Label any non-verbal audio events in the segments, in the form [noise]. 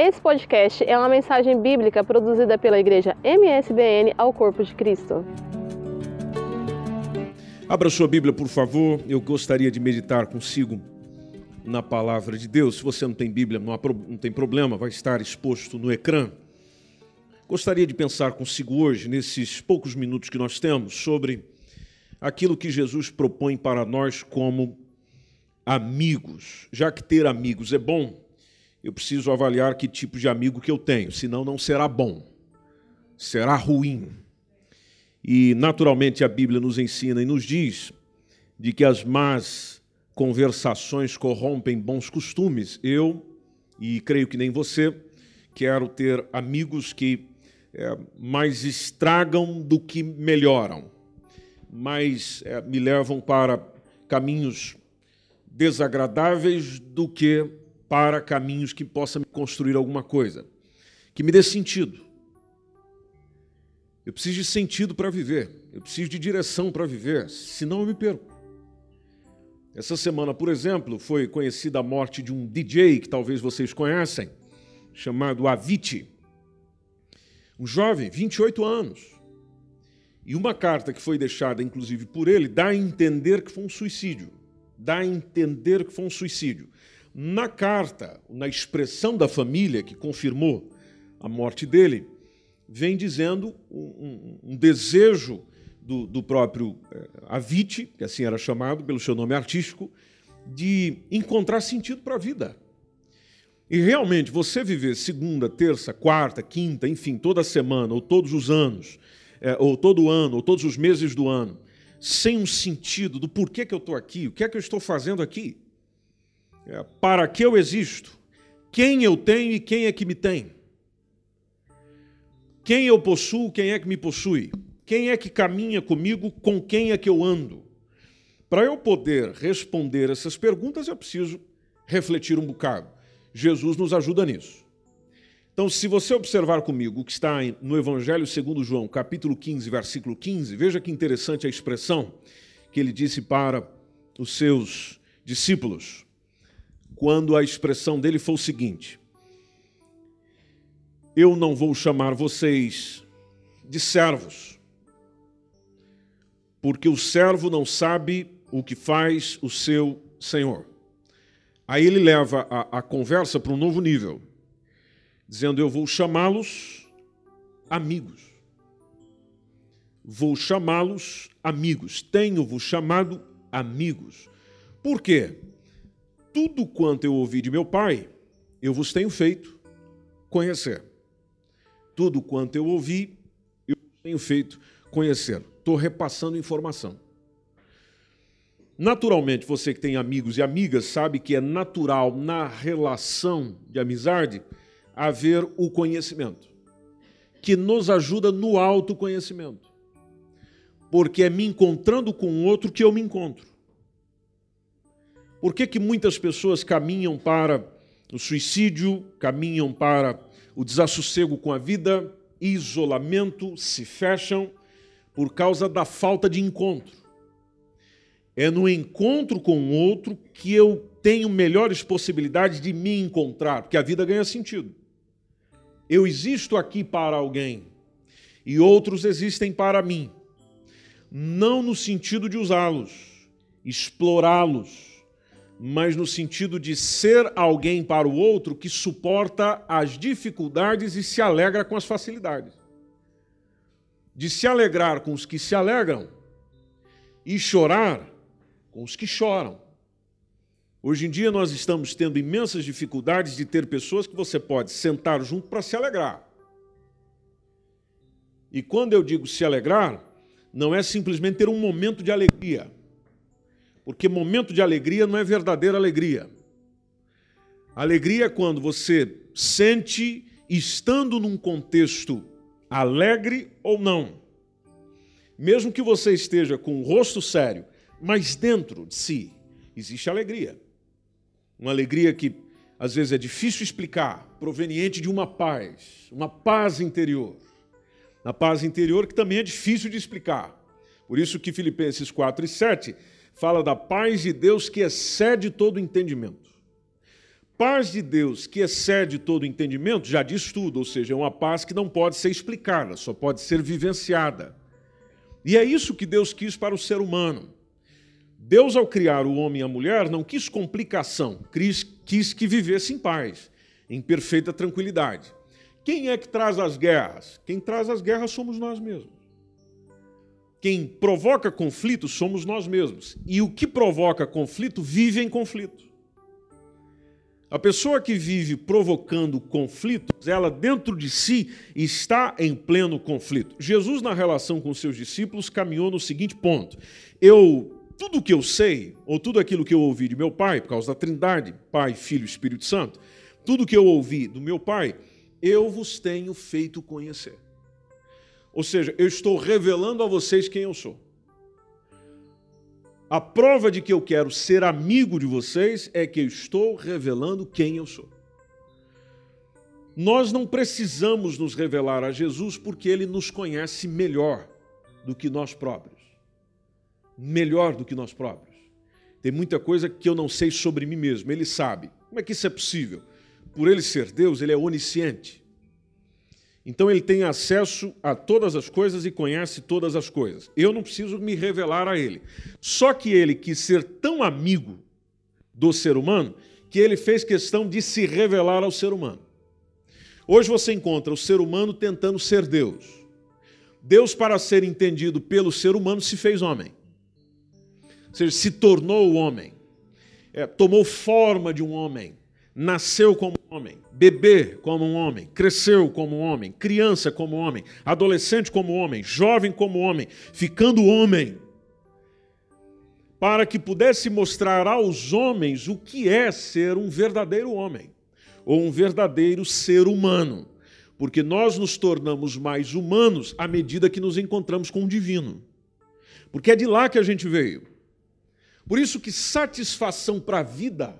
Esse podcast é uma mensagem bíblica produzida pela igreja MSBN ao Corpo de Cristo. Abra sua Bíblia, por favor. Eu gostaria de meditar consigo na palavra de Deus. Se você não tem Bíblia, não, não tem problema, vai estar exposto no ecrã. Gostaria de pensar consigo hoje, nesses poucos minutos que nós temos, sobre aquilo que Jesus propõe para nós como amigos. Já que ter amigos é bom, eu preciso avaliar que tipo de amigo que eu tenho, senão não será bom, será ruim. E naturalmente a Bíblia nos ensina e nos diz de que as más conversações corrompem bons costumes. Eu, e creio que nem você, quero ter amigos que é, mais estragam do que melhoram, mais é, me levam para caminhos desagradáveis do que para caminhos que possam construir alguma coisa, que me dê sentido. Eu preciso de sentido para viver, eu preciso de direção para viver, senão eu me perco. Essa semana, por exemplo, foi conhecida a morte de um DJ que talvez vocês conhecem, chamado Avicii. Um jovem, 28 anos. E uma carta que foi deixada, inclusive, por ele, dá a entender que foi um suicídio. Dá a entender que foi um suicídio. Na carta, na expressão da família que confirmou a morte dele, vem dizendo um, um, um desejo do, do próprio eh, Avicii, que assim era chamado pelo seu nome artístico, de encontrar sentido para a vida. E realmente, você viver segunda, terça, quarta, quinta, enfim, toda semana, ou todos os anos, é, ou todo ano, ou todos os meses do ano, sem um sentido do porquê que eu estou aqui, o que é que eu estou fazendo aqui, é, para que eu existo, quem eu tenho e quem é que me tem. Quem eu possuo, quem é que me possui. Quem é que caminha comigo, com quem é que eu ando. Para eu poder responder essas perguntas, eu preciso refletir um bocado. Jesus nos ajuda nisso. Então, se você observar comigo o que está no Evangelho segundo João, capítulo 15, versículo 15, veja que interessante a expressão que ele disse para os seus discípulos quando a expressão dele foi o seguinte: Eu não vou chamar vocês de servos, porque o servo não sabe o que faz o seu senhor. Aí ele leva a, a conversa para um novo nível, dizendo: Eu vou chamá-los amigos. Vou chamá-los amigos. Tenho-vos chamado amigos. Por quê? Tudo quanto eu ouvi de meu Pai, eu vos tenho feito conhecer. Tudo quanto eu ouvi, eu tenho feito conhecer. Estou repassando informação. Naturalmente, você que tem amigos e amigas sabe que é natural na relação de amizade haver o conhecimento, que nos ajuda no autoconhecimento. Porque é me encontrando com o outro que eu me encontro. Por que, que muitas pessoas caminham para o suicídio, caminham para o desassossego com a vida, isolamento, se fecham por causa da falta de encontro? É no encontro com o outro que eu tenho melhores possibilidades de me encontrar, porque a vida ganha sentido. Eu existo aqui para alguém e outros existem para mim. Não no sentido de usá-los, explorá-los, mas no sentido de ser alguém para o outro que suporta as dificuldades e se alegra com as facilidades. De se alegrar com os que se alegram e chorar com os que choram. Hoje em dia nós estamos tendo imensas dificuldades de ter pessoas que você pode sentar junto para se alegrar. E quando eu digo se alegrar, não é simplesmente ter um momento de alegria porque momento de alegria não é verdadeira alegria. Alegria é quando você sente estando num contexto alegre ou não. Mesmo que você esteja com o rosto sério, mas dentro de si existe alegria. Uma alegria que às vezes é difícil explicar, proveniente de uma paz, uma paz interior. A paz interior que também é difícil de explicar. Por isso que Filipenses 4 e 7 fala da paz de Deus que excede todo entendimento. paz de Deus que excede todo entendimento já diz tudo, ou seja, é uma paz que não pode ser explicada, só pode ser vivenciada. E é isso que Deus quis para o ser humano. Deus, ao criar o homem e a mulher, não quis complicação, quis, quis que vivesse em paz, em perfeita tranquilidade. Quem é que traz as guerras? Quem traz as guerras somos nós mesmos. Quem provoca conflito somos nós mesmos. E o que provoca conflito vive em conflito. A pessoa que vive provocando conflitos, ela dentro de si está em pleno conflito. Jesus, na relação com seus discípulos, caminhou no seguinte ponto: Eu, tudo que eu sei, ou tudo aquilo que eu ouvi de meu Pai, por causa da Trindade, Pai, Filho e Espírito Santo, tudo que eu ouvi do meu Pai, eu vos tenho feito conhecer. Ou seja, eu estou revelando a vocês quem eu sou. A prova de que eu quero ser amigo de vocês é que eu estou revelando quem eu sou. Nós não precisamos nos revelar a Jesus porque ele nos conhece melhor do que nós próprios. Melhor do que nós próprios. Tem muita coisa que eu não sei sobre mim mesmo, ele sabe. Como é que isso é possível? Por ele ser Deus, ele é onisciente. Então ele tem acesso a todas as coisas e conhece todas as coisas. Eu não preciso me revelar a ele. Só que ele quis ser tão amigo do ser humano que ele fez questão de se revelar ao ser humano. Hoje você encontra o ser humano tentando ser Deus. Deus, para ser entendido pelo ser humano, se fez homem. Ou seja, se tornou homem. É, tomou forma de um homem nasceu como homem, bebê como um homem, cresceu como um homem, criança como homem, adolescente como homem, jovem como homem, ficando homem, para que pudesse mostrar aos homens o que é ser um verdadeiro homem ou um verdadeiro ser humano, porque nós nos tornamos mais humanos à medida que nos encontramos com o divino. Porque é de lá que a gente veio. Por isso que satisfação para a vida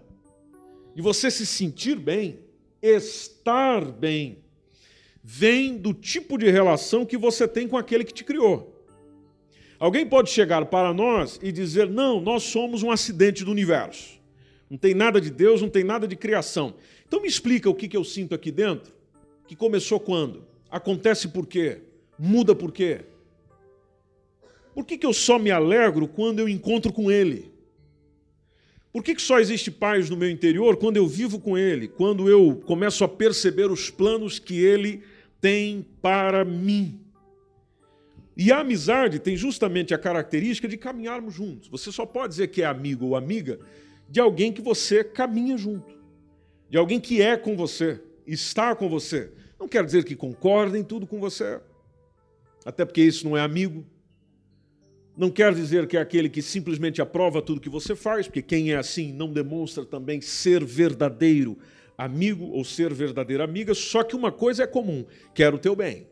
e você se sentir bem, estar bem, vem do tipo de relação que você tem com aquele que te criou. Alguém pode chegar para nós e dizer: não, nós somos um acidente do universo. Não tem nada de Deus, não tem nada de criação. Então me explica o que eu sinto aqui dentro, que começou quando? Acontece por quê? Muda por quê? Por que, que eu só me alegro quando eu encontro com Ele? Por que, que só existe paz no meu interior quando eu vivo com Ele, quando eu começo a perceber os planos que Ele tem para mim? E a amizade tem justamente a característica de caminharmos juntos. Você só pode dizer que é amigo ou amiga de alguém que você caminha junto, de alguém que é com você, está com você. Não quer dizer que concorda em tudo com você, até porque isso não é amigo. Não quer dizer que é aquele que simplesmente aprova tudo que você faz, porque quem é assim não demonstra também ser verdadeiro amigo ou ser verdadeira amiga, só que uma coisa é comum: quer o teu bem.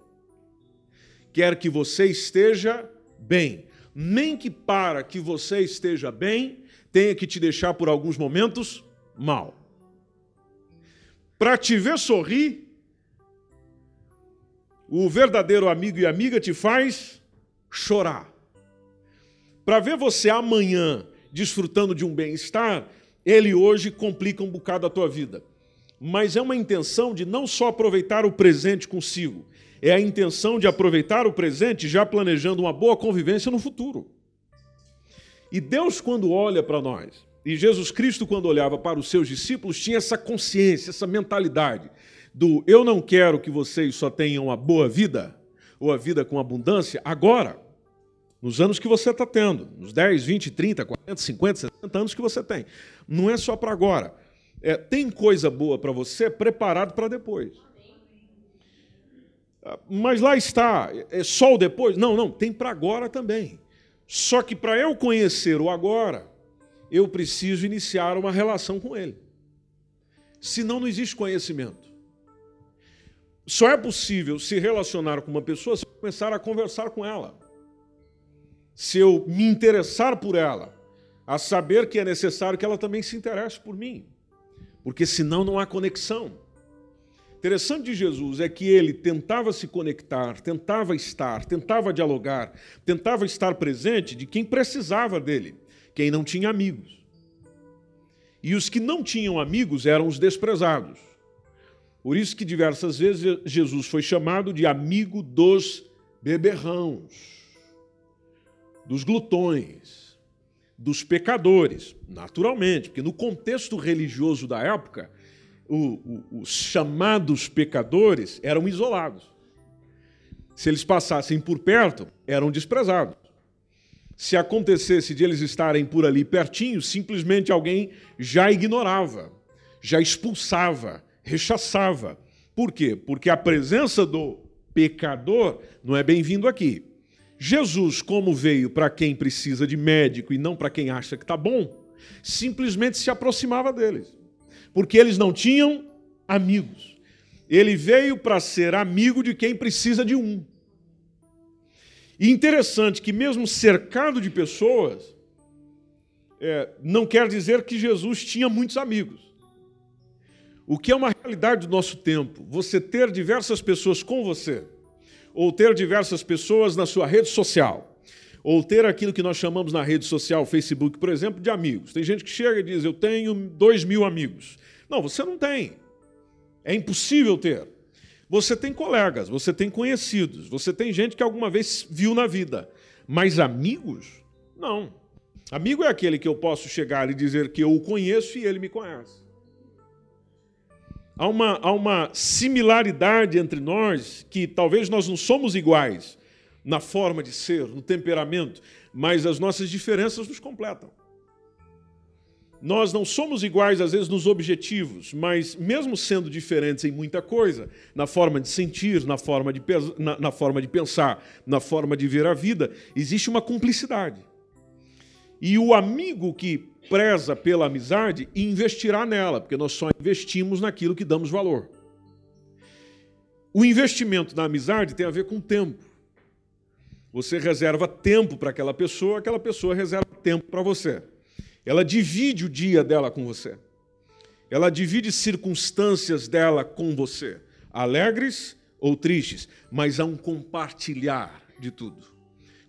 Quer que você esteja bem. Nem que para que você esteja bem, tenha que te deixar por alguns momentos mal. Para te ver sorrir, o verdadeiro amigo e amiga te faz chorar para ver você amanhã desfrutando de um bem-estar, ele hoje complica um bocado a tua vida. Mas é uma intenção de não só aproveitar o presente consigo, é a intenção de aproveitar o presente já planejando uma boa convivência no futuro. E Deus, quando olha para nós, e Jesus Cristo, quando olhava para os seus discípulos, tinha essa consciência, essa mentalidade do eu não quero que vocês só tenham uma boa vida, ou a vida com abundância, agora nos anos que você está tendo, nos 10, 20, 30, 40, 50, 60 anos que você tem. Não é só para agora. É, tem coisa boa para você preparado para depois. Ah, mas lá está, é só o depois? Não, não, tem para agora também. Só que para eu conhecer o agora, eu preciso iniciar uma relação com ele. Senão não existe conhecimento. Só é possível se relacionar com uma pessoa se começar a conversar com ela se eu me interessar por ela, a saber que é necessário que ela também se interesse por mim, porque senão não há conexão. Interessante de Jesus é que ele tentava se conectar, tentava estar, tentava dialogar, tentava estar presente de quem precisava dele, quem não tinha amigos. E os que não tinham amigos eram os desprezados. Por isso que diversas vezes Jesus foi chamado de amigo dos beberrãos, dos glutões, dos pecadores, naturalmente, porque no contexto religioso da época, o, o, os chamados pecadores eram isolados. Se eles passassem por perto, eram desprezados. Se acontecesse de eles estarem por ali pertinho, simplesmente alguém já ignorava, já expulsava, rechaçava. Por quê? Porque a presença do pecador não é bem-vindo aqui. Jesus, como veio para quem precisa de médico e não para quem acha que está bom, simplesmente se aproximava deles porque eles não tinham amigos. Ele veio para ser amigo de quem precisa de um. E interessante que, mesmo cercado de pessoas, é, não quer dizer que Jesus tinha muitos amigos. O que é uma realidade do nosso tempo, você ter diversas pessoas com você, ou ter diversas pessoas na sua rede social, ou ter aquilo que nós chamamos na rede social, Facebook, por exemplo, de amigos. Tem gente que chega e diz: Eu tenho dois mil amigos. Não, você não tem. É impossível ter. Você tem colegas, você tem conhecidos, você tem gente que alguma vez viu na vida. Mas amigos? Não. Amigo é aquele que eu posso chegar e dizer que eu o conheço e ele me conhece. Há uma, há uma similaridade entre nós que talvez nós não somos iguais na forma de ser, no temperamento, mas as nossas diferenças nos completam. Nós não somos iguais, às vezes, nos objetivos, mas mesmo sendo diferentes em muita coisa, na forma de sentir, na forma de, na, na forma de pensar, na forma de ver a vida, existe uma cumplicidade. E o amigo que preza pela amizade investirá nela, porque nós só investimos naquilo que damos valor. O investimento na amizade tem a ver com tempo. Você reserva tempo para aquela pessoa, aquela pessoa reserva tempo para você. Ela divide o dia dela com você. Ela divide circunstâncias dela com você, alegres ou tristes, mas há um compartilhar de tudo.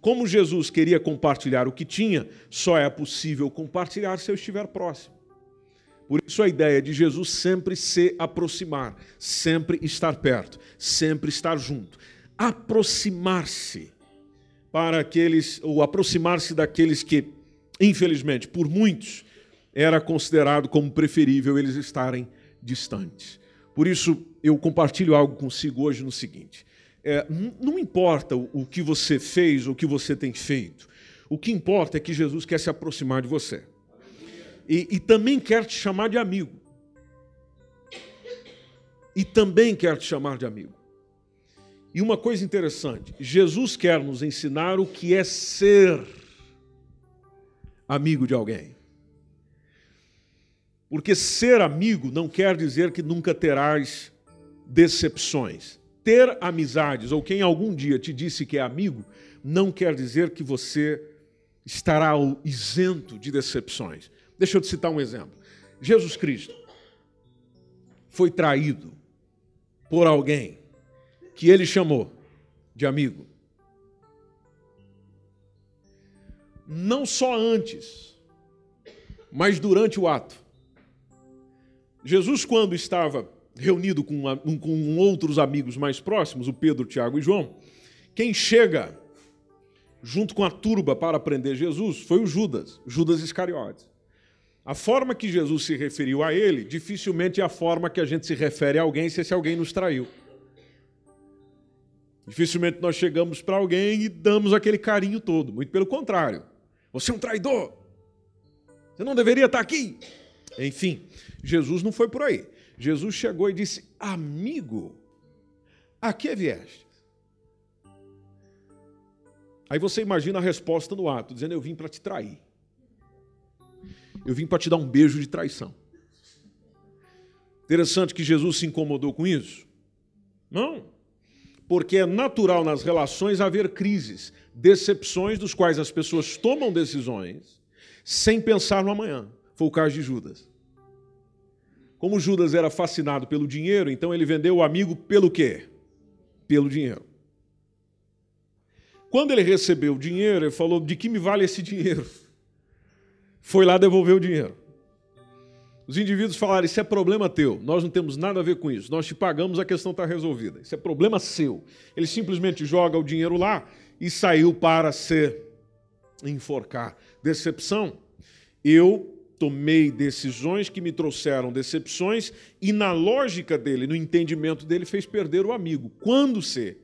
Como Jesus queria compartilhar o que tinha, só é possível compartilhar se eu estiver próximo. Por isso a ideia de Jesus sempre se aproximar, sempre estar perto, sempre estar junto. Aproximar-se para aqueles, ou aproximar-se daqueles que infelizmente, por muitos, era considerado como preferível eles estarem distantes. Por isso, eu compartilho algo consigo hoje no seguinte: é, não importa o que você fez ou o que você tem feito, o que importa é que Jesus quer se aproximar de você. E, e também quer te chamar de amigo. E também quer te chamar de amigo. E uma coisa interessante: Jesus quer nos ensinar o que é ser amigo de alguém. Porque ser amigo não quer dizer que nunca terás decepções. Ter amizades, ou quem algum dia te disse que é amigo, não quer dizer que você estará isento de decepções. Deixa eu te citar um exemplo. Jesus Cristo foi traído por alguém que ele chamou de amigo. não só antes, mas durante o ato. Jesus, quando estava reunido com, com outros amigos mais próximos, o Pedro, Tiago e João, quem chega junto com a turba para prender Jesus foi o Judas, Judas Iscariotes. A forma que Jesus se referiu a ele dificilmente é a forma que a gente se refere a alguém se esse alguém nos traiu. Dificilmente nós chegamos para alguém e damos aquele carinho todo, muito pelo contrário. Você é um traidor. Você não deveria estar aqui. Enfim, Jesus não foi por aí. Jesus chegou e disse: Amigo, a que vieste? Aí você imagina a resposta no ato, dizendo: Eu vim para te trair. Eu vim para te dar um beijo de traição. Interessante que Jesus se incomodou com isso? Não. Porque é natural nas relações haver crises, decepções dos quais as pessoas tomam decisões sem pensar no amanhã. Foi o caso de Judas. Como Judas era fascinado pelo dinheiro, então ele vendeu o amigo pelo quê? Pelo dinheiro. Quando ele recebeu o dinheiro, ele falou: De que me vale esse dinheiro? Foi lá devolver o dinheiro. Os indivíduos falaram: Isso é problema teu, nós não temos nada a ver com isso, nós te pagamos, a questão está resolvida. Isso é problema seu. Ele simplesmente joga o dinheiro lá e saiu para se enforcar. Decepção. Eu tomei decisões que me trouxeram decepções e, na lógica dele, no entendimento dele, fez perder o amigo. Quando se?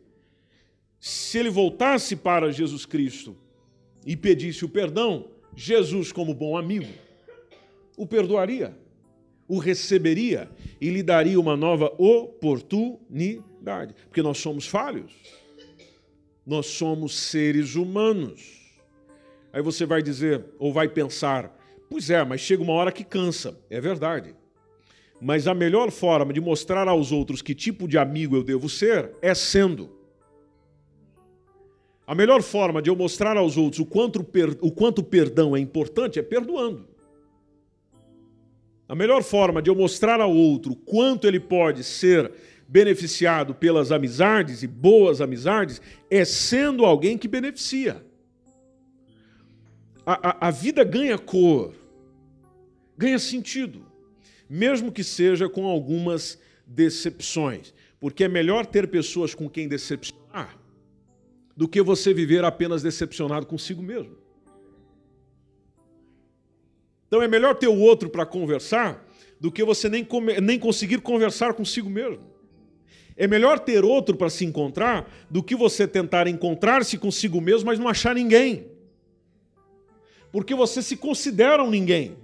Se ele voltasse para Jesus Cristo e pedisse o perdão, Jesus, como bom amigo, o perdoaria, o receberia e lhe daria uma nova oportunidade. Porque nós somos falhos, nós somos seres humanos. Aí você vai dizer, ou vai pensar, pois é, mas chega uma hora que cansa. É verdade. Mas a melhor forma de mostrar aos outros que tipo de amigo eu devo ser é sendo. A melhor forma de eu mostrar aos outros o quanto, o quanto perdão é importante é perdoando. A melhor forma de eu mostrar ao outro quanto ele pode ser beneficiado pelas amizades e boas amizades é sendo alguém que beneficia. A, a, a vida ganha cor, ganha sentido, mesmo que seja com algumas decepções, porque é melhor ter pessoas com quem decepcionar do que você viver apenas decepcionado consigo mesmo. Então é melhor ter o outro para conversar do que você nem, nem conseguir conversar consigo mesmo. É melhor ter outro para se encontrar do que você tentar encontrar-se consigo mesmo, mas não achar ninguém. Porque você se considera um ninguém.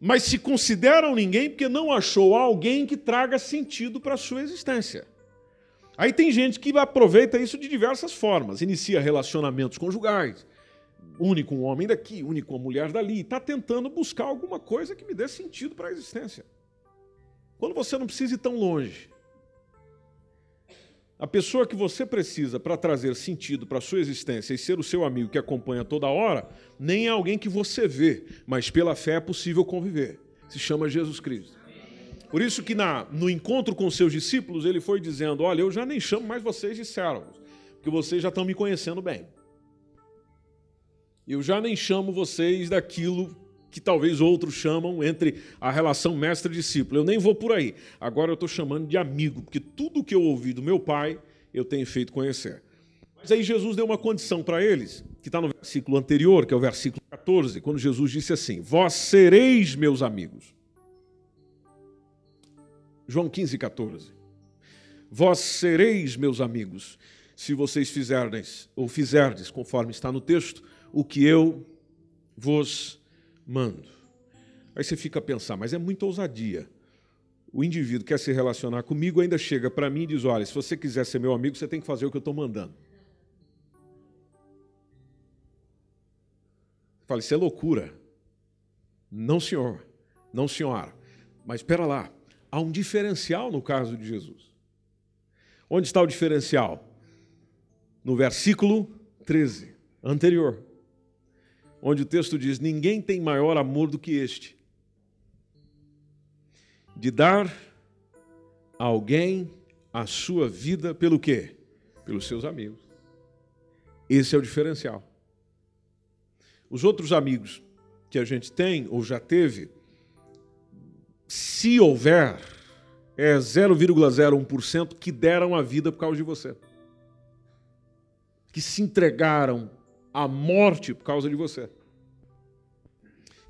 Mas se considera um ninguém porque não achou alguém que traga sentido para a sua existência. Aí tem gente que aproveita isso de diversas formas, inicia relacionamentos conjugais, une com um homem daqui, une com uma mulher dali, está tentando buscar alguma coisa que me dê sentido para a existência. Quando você não precisa ir tão longe. A pessoa que você precisa para trazer sentido para sua existência e ser o seu amigo que acompanha toda hora, nem é alguém que você vê, mas pela fé é possível conviver. Se chama Jesus Cristo. Por isso que na, no encontro com seus discípulos, ele foi dizendo, olha, eu já nem chamo mais vocês de servos, porque vocês já estão me conhecendo bem. Eu já nem chamo vocês daquilo que talvez outros chamam entre a relação mestre-discípulo. Eu nem vou por aí. Agora eu estou chamando de amigo, porque tudo que eu ouvi do meu pai, eu tenho feito conhecer. Mas aí Jesus deu uma condição para eles, que está no versículo anterior, que é o versículo 14, quando Jesus disse assim: Vós sereis meus amigos. João 15, 14. Vós sereis meus amigos, se vocês fizerdes, ou fizerdes, conforme está no texto, o que eu vos mando. Aí você fica a pensar, mas é muita ousadia. O indivíduo quer se relacionar comigo, ainda chega para mim e diz: olha, se você quiser ser meu amigo, você tem que fazer o que eu estou mandando. Fala, isso é loucura. Não, senhor. Não, senhora. Mas espera lá. Há um diferencial no caso de Jesus. Onde está o diferencial? No versículo 13, anterior onde o texto diz: Ninguém tem maior amor do que este, de dar a alguém a sua vida pelo quê? Pelos seus amigos. Esse é o diferencial. Os outros amigos que a gente tem ou já teve, se houver, é 0,01% que deram a vida por causa de você. Que se entregaram à morte por causa de você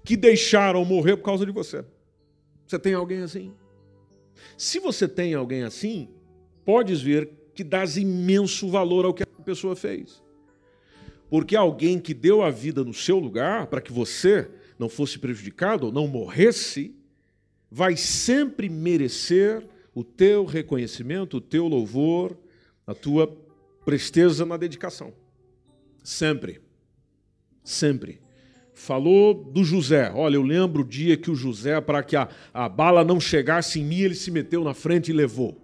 que deixaram morrer por causa de você. Você tem alguém assim? Se você tem alguém assim, podes ver que dás imenso valor ao que a pessoa fez. Porque alguém que deu a vida no seu lugar para que você não fosse prejudicado ou não morresse, vai sempre merecer o teu reconhecimento, o teu louvor, a tua presteza na dedicação. Sempre. Sempre falou do José. Olha, eu lembro o dia que o José, para que a, a bala não chegasse em mim, ele se meteu na frente e levou.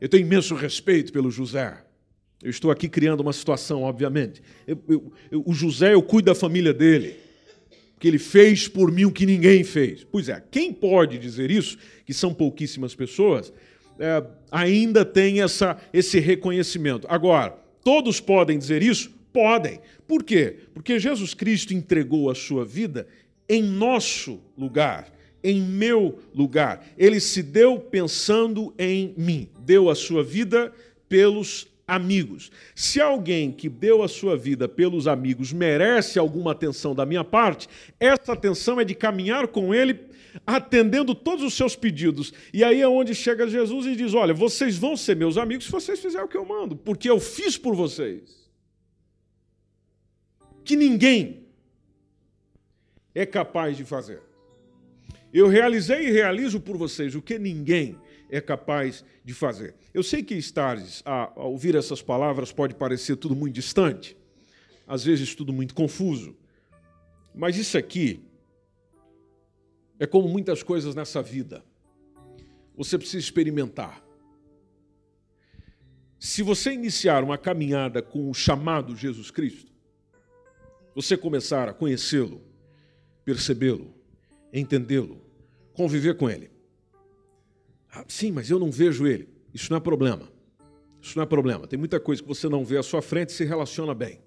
Eu tenho imenso respeito pelo José. Eu estou aqui criando uma situação, obviamente. Eu, eu, eu, o José, eu cuido da família dele, porque ele fez por mim o que ninguém fez. Pois é, quem pode dizer isso, que são pouquíssimas pessoas, é, ainda tem essa, esse reconhecimento. Agora, todos podem dizer isso? Podem. Por quê? Porque Jesus Cristo entregou a sua vida em nosso lugar, em meu lugar. Ele se deu pensando em mim, deu a sua vida pelos amigos. Se alguém que deu a sua vida pelos amigos merece alguma atenção da minha parte, essa atenção é de caminhar com ele atendendo todos os seus pedidos. E aí é onde chega Jesus e diz: Olha, vocês vão ser meus amigos se vocês fizerem o que eu mando, porque eu fiz por vocês. Que ninguém é capaz de fazer. Eu realizei e realizo por vocês o que ninguém é capaz de fazer. Eu sei que estares a, a ouvir essas palavras pode parecer tudo muito distante, às vezes tudo muito confuso, mas isso aqui é como muitas coisas nessa vida. Você precisa experimentar. Se você iniciar uma caminhada com o chamado Jesus Cristo, você começar a conhecê-lo, percebê-lo, entendê-lo, conviver com ele. Ah, sim, mas eu não vejo ele. Isso não é problema. Isso não é problema. Tem muita coisa que você não vê à sua frente e se relaciona bem.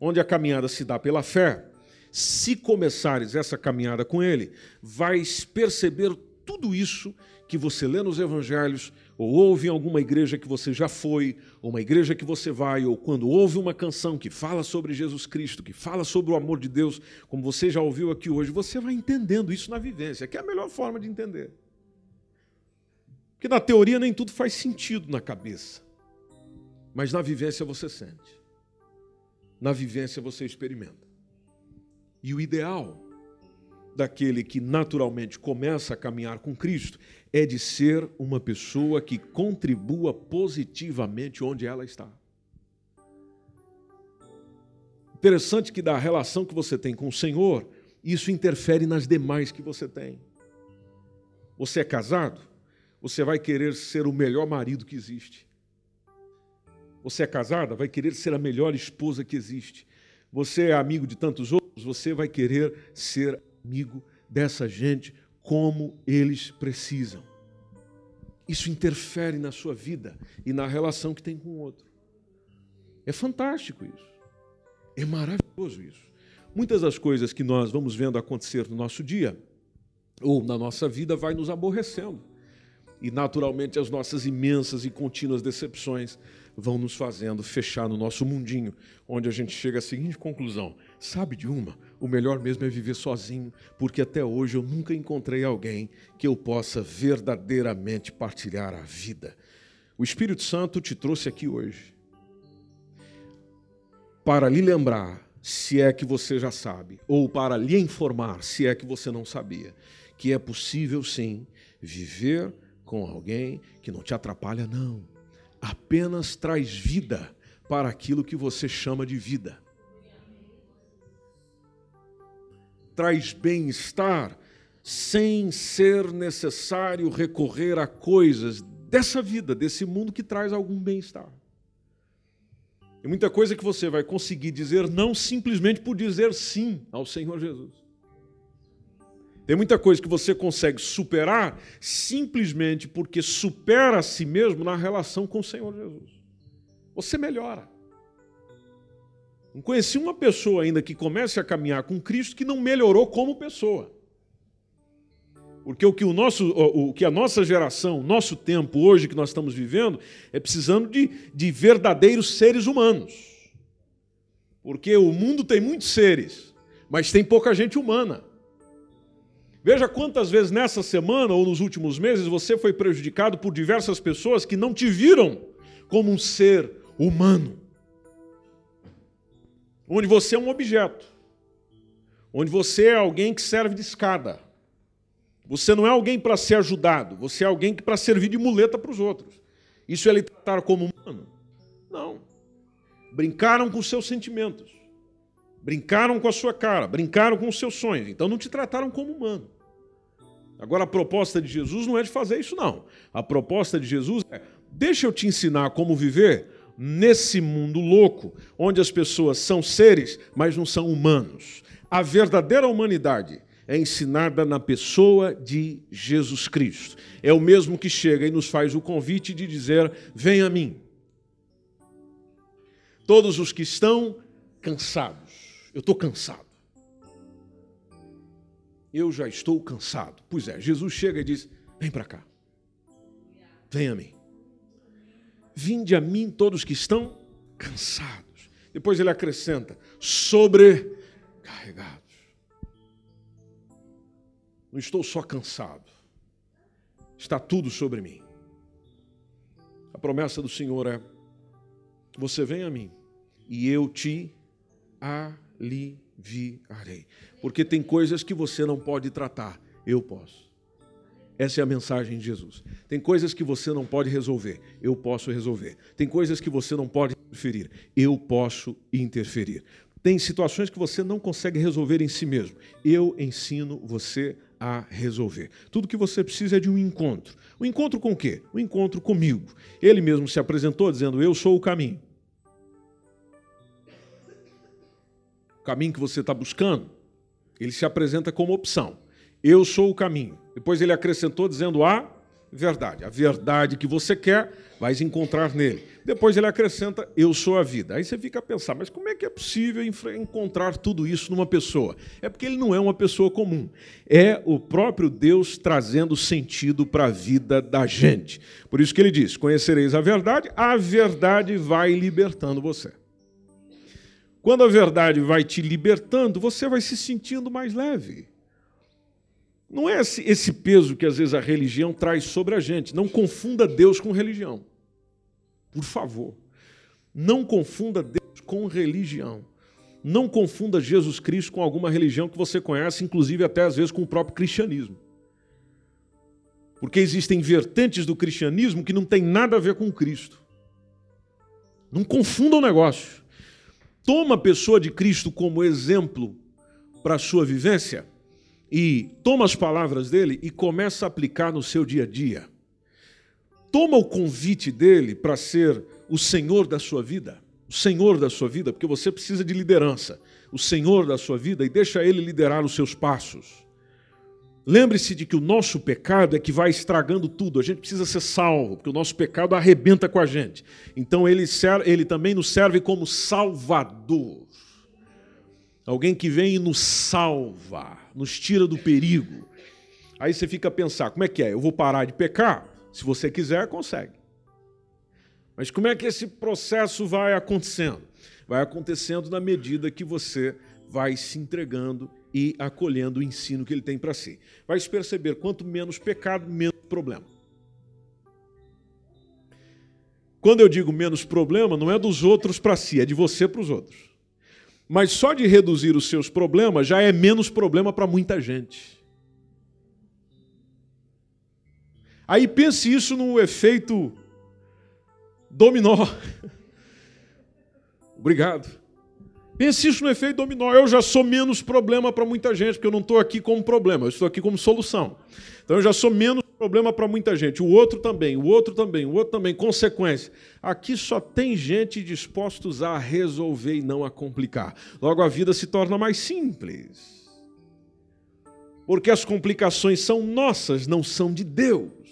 Onde a caminhada se dá pela fé, se começares essa caminhada com ele, vais perceber tudo isso que você lê nos evangelhos, ou ouve em alguma igreja que você já foi, ou uma igreja que você vai, ou quando ouve uma canção que fala sobre Jesus Cristo, que fala sobre o amor de Deus, como você já ouviu aqui hoje, você vai entendendo isso na vivência, que é a melhor forma de entender. Porque na teoria nem tudo faz sentido na cabeça, mas na vivência você sente, na vivência você experimenta. E o ideal daquele que naturalmente começa a caminhar com Cristo é de ser uma pessoa que contribua positivamente onde ela está. Interessante que da relação que você tem com o Senhor, isso interfere nas demais que você tem. Você é casado? Você vai querer ser o melhor marido que existe. Você é casada? Vai querer ser a melhor esposa que existe. Você é amigo de tantos outros? Você vai querer ser amigo dessa gente como eles precisam. Isso interfere na sua vida e na relação que tem com o outro. É fantástico isso. É maravilhoso isso. Muitas das coisas que nós vamos vendo acontecer no nosso dia ou na nossa vida vai nos aborrecendo. E naturalmente as nossas imensas e contínuas decepções vão nos fazendo fechar no nosso mundinho, onde a gente chega à seguinte conclusão: sabe de uma? O melhor mesmo é viver sozinho, porque até hoje eu nunca encontrei alguém que eu possa verdadeiramente partilhar a vida. O Espírito Santo te trouxe aqui hoje para lhe lembrar, se é que você já sabe, ou para lhe informar, se é que você não sabia, que é possível sim viver com alguém que não te atrapalha, não apenas traz vida para aquilo que você chama de vida. Traz bem-estar sem ser necessário recorrer a coisas dessa vida, desse mundo que traz algum bem-estar. E muita coisa que você vai conseguir dizer não simplesmente por dizer sim ao Senhor Jesus. Tem muita coisa que você consegue superar simplesmente porque supera a si mesmo na relação com o Senhor Jesus. Você melhora. Não conheci uma pessoa ainda que comece a caminhar com Cristo que não melhorou como pessoa. Porque o que, o nosso, o que a nossa geração, nosso tempo hoje que nós estamos vivendo, é precisando de, de verdadeiros seres humanos. Porque o mundo tem muitos seres, mas tem pouca gente humana. Veja quantas vezes nessa semana ou nos últimos meses você foi prejudicado por diversas pessoas que não te viram como um ser humano. Onde você é um objeto. Onde você é alguém que serve de escada. Você não é alguém para ser ajudado, você é alguém que para servir de muleta para os outros. Isso é lhe tratar como humano? Não. Brincaram com seus sentimentos. Brincaram com a sua cara, brincaram com os seus sonhos. Então não te trataram como humano. Agora, a proposta de Jesus não é de fazer isso, não. A proposta de Jesus é: deixa eu te ensinar como viver nesse mundo louco, onde as pessoas são seres, mas não são humanos. A verdadeira humanidade é ensinada na pessoa de Jesus Cristo. É o mesmo que chega e nos faz o convite de dizer: Venha a mim. Todos os que estão cansados. Eu estou cansado. Eu já estou cansado. Pois é, Jesus chega e diz: Vem para cá. Vem a mim. Vinde a mim todos que estão cansados. Depois ele acrescenta: sobrecarregados. Não estou só cansado, está tudo sobre mim. A promessa do Senhor é: você vem a mim e eu te aliviarei. Porque tem coisas que você não pode tratar, eu posso. Essa é a mensagem de Jesus. Tem coisas que você não pode resolver, eu posso resolver. Tem coisas que você não pode interferir, eu posso interferir. Tem situações que você não consegue resolver em si mesmo, eu ensino você a resolver. Tudo que você precisa é de um encontro. Um encontro com o quê? Um encontro comigo. Ele mesmo se apresentou dizendo: Eu sou o caminho. O caminho que você está buscando, ele se apresenta como opção. Eu sou o caminho. Depois ele acrescentou dizendo a verdade. A verdade que você quer, vais encontrar nele. Depois ele acrescenta, eu sou a vida. Aí você fica a pensar, mas como é que é possível encontrar tudo isso numa pessoa? É porque ele não é uma pessoa comum. É o próprio Deus trazendo sentido para a vida da gente. Por isso que ele diz: conhecereis a verdade, a verdade vai libertando você. Quando a verdade vai te libertando, você vai se sentindo mais leve. Não é esse peso que às vezes a religião traz sobre a gente. Não confunda Deus com religião. Por favor. Não confunda Deus com religião. Não confunda Jesus Cristo com alguma religião que você conhece, inclusive até às vezes com o próprio cristianismo. Porque existem vertentes do cristianismo que não tem nada a ver com Cristo. Não confunda o negócio. Toma a pessoa de Cristo como exemplo para a sua vivência e toma as palavras dele e começa a aplicar no seu dia a dia. Toma o convite dele para ser o Senhor da sua vida, o Senhor da sua vida, porque você precisa de liderança, o Senhor da sua vida e deixa ele liderar os seus passos. Lembre-se de que o nosso pecado é que vai estragando tudo. A gente precisa ser salvo, porque o nosso pecado arrebenta com a gente. Então ele, ele também nos serve como salvador. Alguém que vem e nos salva, nos tira do perigo. Aí você fica a pensar: como é que é? Eu vou parar de pecar? Se você quiser, consegue. Mas como é que esse processo vai acontecendo? Vai acontecendo na medida que você vai se entregando e acolhendo o ensino que ele tem para si. Vai se perceber: quanto menos pecado, menos problema. Quando eu digo menos problema, não é dos outros para si, é de você para os outros. Mas só de reduzir os seus problemas já é menos problema para muita gente. Aí pense isso no efeito dominó. [laughs] Obrigado. Pense isso no efeito dominó. Eu já sou menos problema para muita gente, porque eu não estou aqui como problema, eu estou aqui como solução. Então eu já sou menos problema para muita gente. O outro também, o outro também, o outro também. Consequência. Aqui só tem gente dispostos a resolver e não a complicar. Logo a vida se torna mais simples. Porque as complicações são nossas, não são de Deus.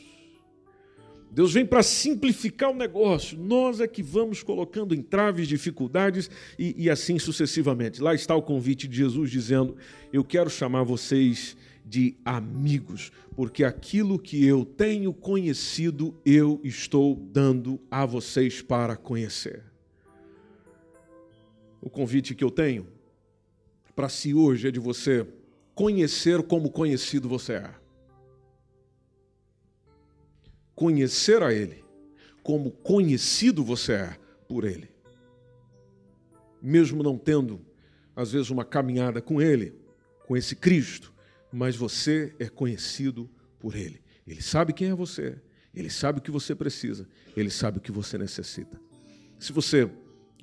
Deus vem para simplificar o negócio. Nós é que vamos colocando entraves, dificuldades e, e, assim sucessivamente. Lá está o convite de Jesus dizendo: Eu quero chamar vocês de amigos, porque aquilo que eu tenho conhecido, eu estou dando a vocês para conhecer. O convite que eu tenho para si hoje é de você conhecer como conhecido você é conhecer a Ele, como conhecido você é por Ele. Mesmo não tendo, às vezes, uma caminhada com Ele, com esse Cristo, mas você é conhecido por Ele. Ele sabe quem é você, Ele sabe o que você precisa, Ele sabe o que você necessita. Se você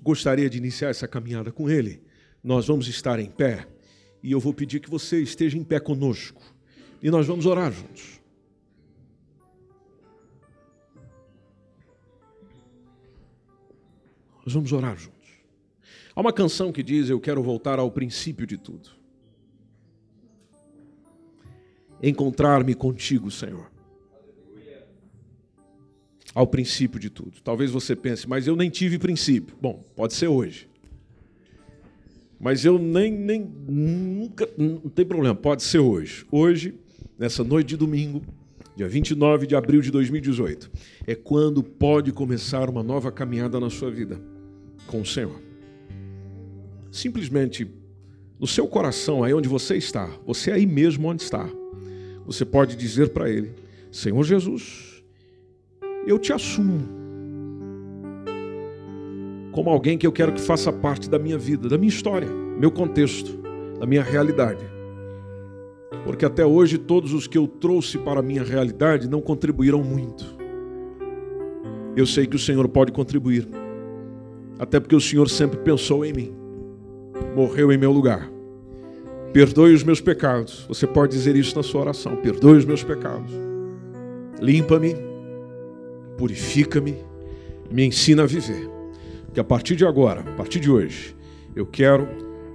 gostaria de iniciar essa caminhada com Ele, nós vamos estar em pé e eu vou pedir que você esteja em pé conosco e nós vamos orar juntos. Nós vamos orar juntos. Há uma canção que diz: Eu quero voltar ao princípio de tudo. Encontrar-me contigo, Senhor. Ao princípio de tudo. Talvez você pense, mas eu nem tive princípio. Bom, pode ser hoje. Mas eu nem, nem nunca, não tem problema, pode ser hoje. Hoje, nessa noite de domingo, dia 29 de abril de 2018, é quando pode começar uma nova caminhada na sua vida com o Senhor. Simplesmente no seu coração, aí onde você está, você aí mesmo onde está, você pode dizer para Ele: Senhor Jesus, eu te assumo como alguém que eu quero que faça parte da minha vida, da minha história, meu contexto, da minha realidade. Porque até hoje todos os que eu trouxe para a minha realidade não contribuíram muito. Eu sei que o Senhor pode contribuir, até porque o Senhor sempre pensou em mim morreu em meu lugar. Perdoe os meus pecados. Você pode dizer isso na sua oração. Perdoe os meus pecados. Limpa-me, purifica-me, me ensina a viver. Que a partir de agora, a partir de hoje, eu quero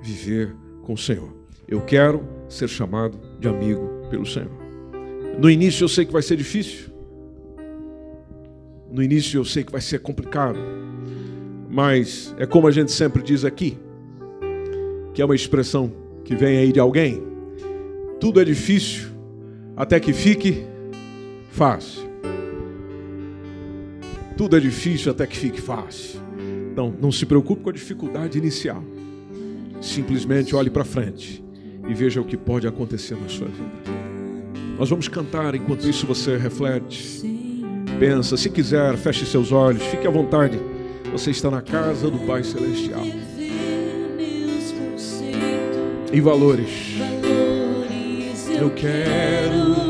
viver com o Senhor. Eu quero ser chamado de amigo pelo Senhor. No início eu sei que vai ser difícil. No início eu sei que vai ser complicado. Mas é como a gente sempre diz aqui: que é uma expressão que vem aí de alguém. Tudo é difícil até que fique fácil. Tudo é difícil até que fique fácil. Então, não se preocupe com a dificuldade inicial. Simplesmente olhe para frente e veja o que pode acontecer na sua vida. Nós vamos cantar, enquanto isso você reflete, pensa, se quiser, feche seus olhos, fique à vontade. Você está na casa do Pai Celestial e valores. Eu quero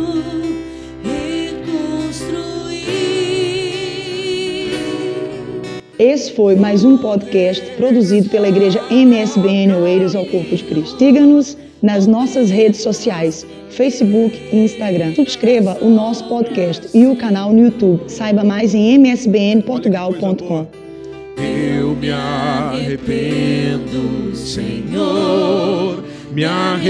Esse foi mais um podcast produzido pela Igreja MSBN Oeiros ao Corpo de Cristo. Siga-nos nas nossas redes sociais, Facebook e Instagram. Subscreva o nosso podcast e o canal no YouTube. Saiba mais em msbnportugal.com. Eu me arrependo, Senhor me arrependo.